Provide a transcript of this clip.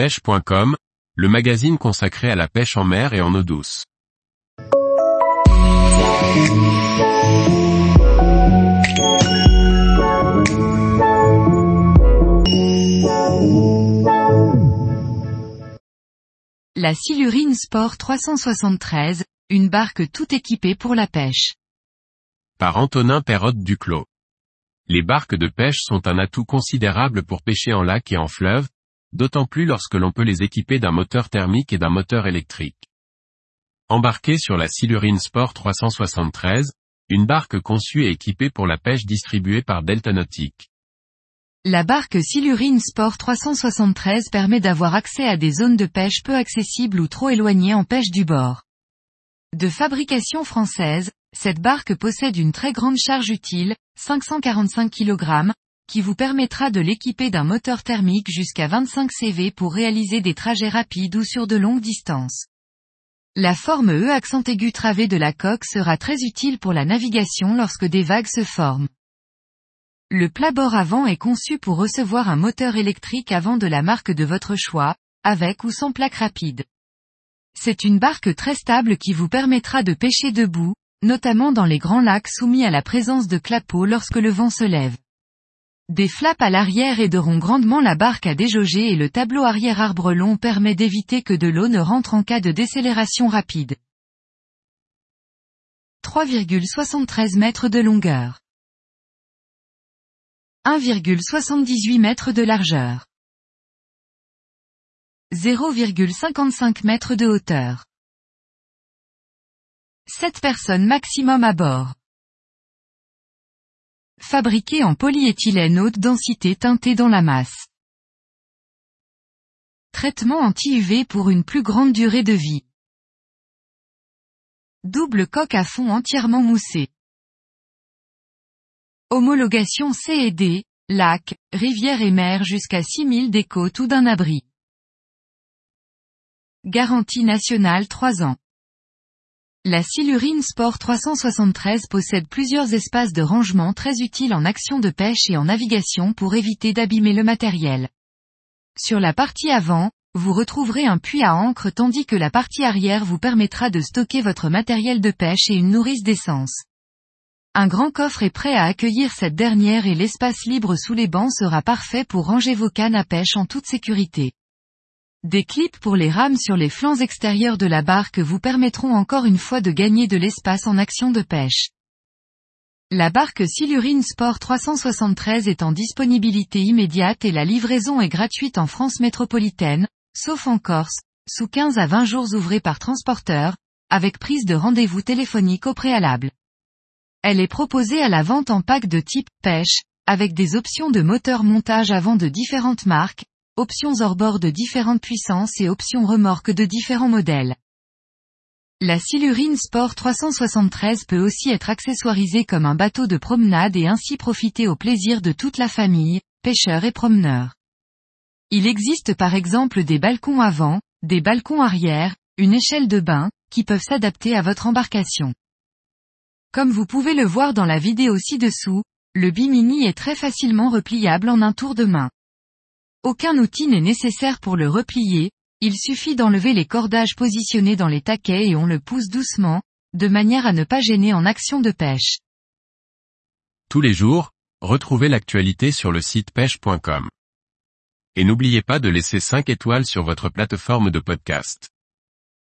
pêche.com, le magazine consacré à la pêche en mer et en eau douce. La Silurine Sport 373, une barque tout équipée pour la pêche. Par Antonin Perrotte Duclos. Les barques de pêche sont un atout considérable pour pêcher en lac et en fleuve, d'autant plus lorsque l'on peut les équiper d'un moteur thermique et d'un moteur électrique. Embarqué sur la Silurine Sport 373, une barque conçue et équipée pour la pêche distribuée par Delta Nautique. La barque Silurine Sport 373 permet d'avoir accès à des zones de pêche peu accessibles ou trop éloignées en pêche du bord. De fabrication française, cette barque possède une très grande charge utile, 545 kg, qui vous permettra de l'équiper d'un moteur thermique jusqu'à 25 CV pour réaliser des trajets rapides ou sur de longues distances. La forme E accent aigu travé de la coque sera très utile pour la navigation lorsque des vagues se forment. Le plat-bord avant est conçu pour recevoir un moteur électrique avant de la marque de votre choix, avec ou sans plaque rapide. C'est une barque très stable qui vous permettra de pêcher debout, notamment dans les grands lacs soumis à la présence de clapots lorsque le vent se lève. Des flaps à l'arrière aideront grandement la barque à déjauger et le tableau arrière arbre long permet d'éviter que de l'eau ne rentre en cas de décélération rapide. 3,73 mètres de longueur. 1,78 mètres de largeur. 0,55 mètres de hauteur. 7 personnes maximum à bord. Fabriqué en polyéthylène haute densité teintée dans la masse. Traitement anti-UV pour une plus grande durée de vie. Double coque à fond entièrement moussée. Homologation C et D, lac, rivière et mer jusqu'à 6000 des côtes ou d'un abri. Garantie nationale 3 ans. La Silurine Sport 373 possède plusieurs espaces de rangement très utiles en action de pêche et en navigation pour éviter d'abîmer le matériel. Sur la partie avant, vous retrouverez un puits à encre tandis que la partie arrière vous permettra de stocker votre matériel de pêche et une nourrice d'essence. Un grand coffre est prêt à accueillir cette dernière et l'espace libre sous les bancs sera parfait pour ranger vos cannes à pêche en toute sécurité. Des clips pour les rames sur les flancs extérieurs de la barque vous permettront encore une fois de gagner de l'espace en action de pêche. La barque Silurine Sport 373 est en disponibilité immédiate et la livraison est gratuite en France métropolitaine, sauf en Corse, sous 15 à 20 jours ouvrés par transporteur, avec prise de rendez-vous téléphonique au préalable. Elle est proposée à la vente en pack de type pêche, avec des options de moteur montage avant de différentes marques, options hors-bord de différentes puissances et options remorques de différents modèles. La Silurine Sport 373 peut aussi être accessoirisée comme un bateau de promenade et ainsi profiter au plaisir de toute la famille, pêcheurs et promeneurs. Il existe par exemple des balcons avant, des balcons arrière, une échelle de bain, qui peuvent s'adapter à votre embarcation. Comme vous pouvez le voir dans la vidéo ci-dessous, le Bimini est très facilement repliable en un tour de main. Aucun outil n'est nécessaire pour le replier, il suffit d'enlever les cordages positionnés dans les taquets et on le pousse doucement, de manière à ne pas gêner en action de pêche. Tous les jours, retrouvez l'actualité sur le site pêche.com. Et n'oubliez pas de laisser 5 étoiles sur votre plateforme de podcast.